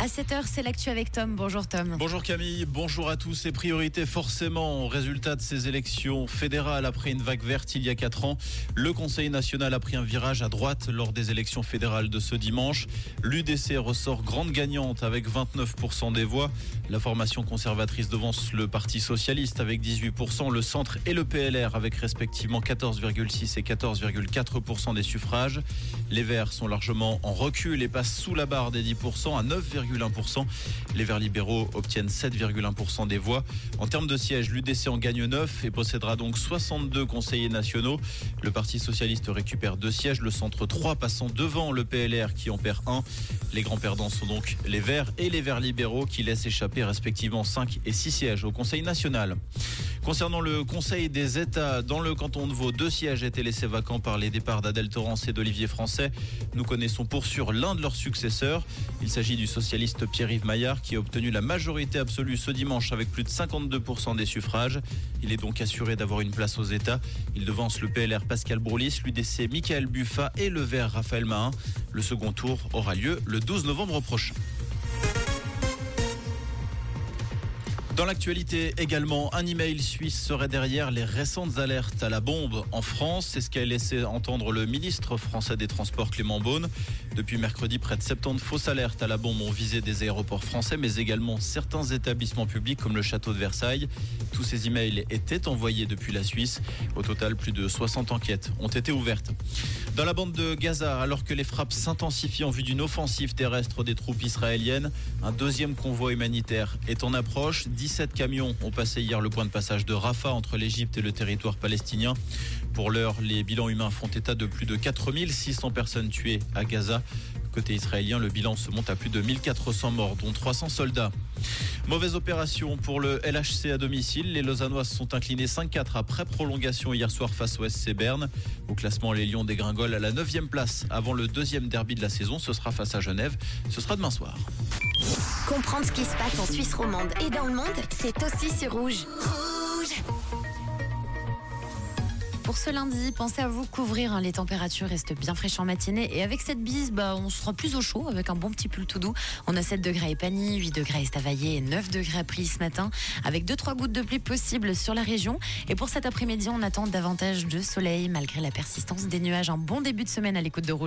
À 7h, c'est l'actu avec Tom. Bonjour Tom. Bonjour Camille, bonjour à tous. Et priorité forcément au résultat de ces élections fédérales après une vague verte il y a 4 ans. Le Conseil national a pris un virage à droite lors des élections fédérales de ce dimanche. L'UDC ressort grande gagnante avec 29% des voix. La formation conservatrice devance le Parti socialiste avec 18%, le centre et le PLR avec respectivement 14,6 et 14,4% des suffrages. Les Verts sont largement en recul et passent sous la barre des 10% à 9, les Verts libéraux obtiennent 7,1% des voix. En termes de sièges, l'UDC en gagne 9 et possédera donc 62 conseillers nationaux. Le Parti socialiste récupère deux sièges, le centre 3 passant devant le PLR qui en perd un. Les grands perdants sont donc les Verts et les Verts libéraux qui laissent échapper respectivement 5 et 6 sièges au Conseil national. Concernant le Conseil des États, dans le canton de Vaud, deux sièges étaient laissés vacants par les départs d'Adèle Torrance et d'Olivier Français. Nous connaissons pour sûr l'un de leurs successeurs. Il s'agit du socialiste Pierre-Yves Maillard qui a obtenu la majorité absolue ce dimanche avec plus de 52% des suffrages. Il est donc assuré d'avoir une place aux États. Il devance le PLR Pascal Broulis, l'UDC Michael Buffa et le Vert Raphaël Mahin. Le second tour aura lieu le 12 novembre prochain. Dans l'actualité également, un email suisse serait derrière les récentes alertes à la bombe en France. C'est ce qu'a laissé entendre le ministre français des Transports Clément Beaune. Depuis mercredi, près de 70 fausses alertes à la bombe ont visé des aéroports français, mais également certains établissements publics comme le château de Versailles. Tous ces emails étaient envoyés depuis la Suisse. Au total, plus de 60 enquêtes ont été ouvertes. Dans la bande de Gaza, alors que les frappes s'intensifient en vue d'une offensive terrestre des troupes israéliennes, un deuxième convoi humanitaire est en approche. 17 camions ont passé hier le point de passage de Rafah entre l'Égypte et le territoire palestinien. Pour l'heure, les bilans humains font état de plus de 4600 personnes tuées à Gaza. Côté israélien, le bilan se monte à plus de 1400 morts, dont 300 soldats. Mauvaise opération pour le LHC à domicile. Les Lausannois sont inclinés 5-4 après prolongation hier soir face au SC Berne. Au classement, les Lions dégringolent à la 9e place avant le deuxième derby de la saison. Ce sera face à Genève. Ce sera demain soir. Comprendre ce qui se passe en Suisse romande et dans le monde, c'est aussi sur Rouge. Rouge pour ce lundi, pensez à vous couvrir. Hein. Les températures restent bien fraîches en matinée. Et avec cette bise, bah, on sera plus au chaud avec un bon petit pull tout doux. On a 7 degrés à Epany, 8 degrés à Estavayer et 9 degrés à Pris ce matin. Avec 2-3 gouttes de pluie possibles sur la région. Et pour cet après-midi, on attend davantage de soleil malgré la persistance des nuages. Un bon début de semaine à l'écoute de Rouge.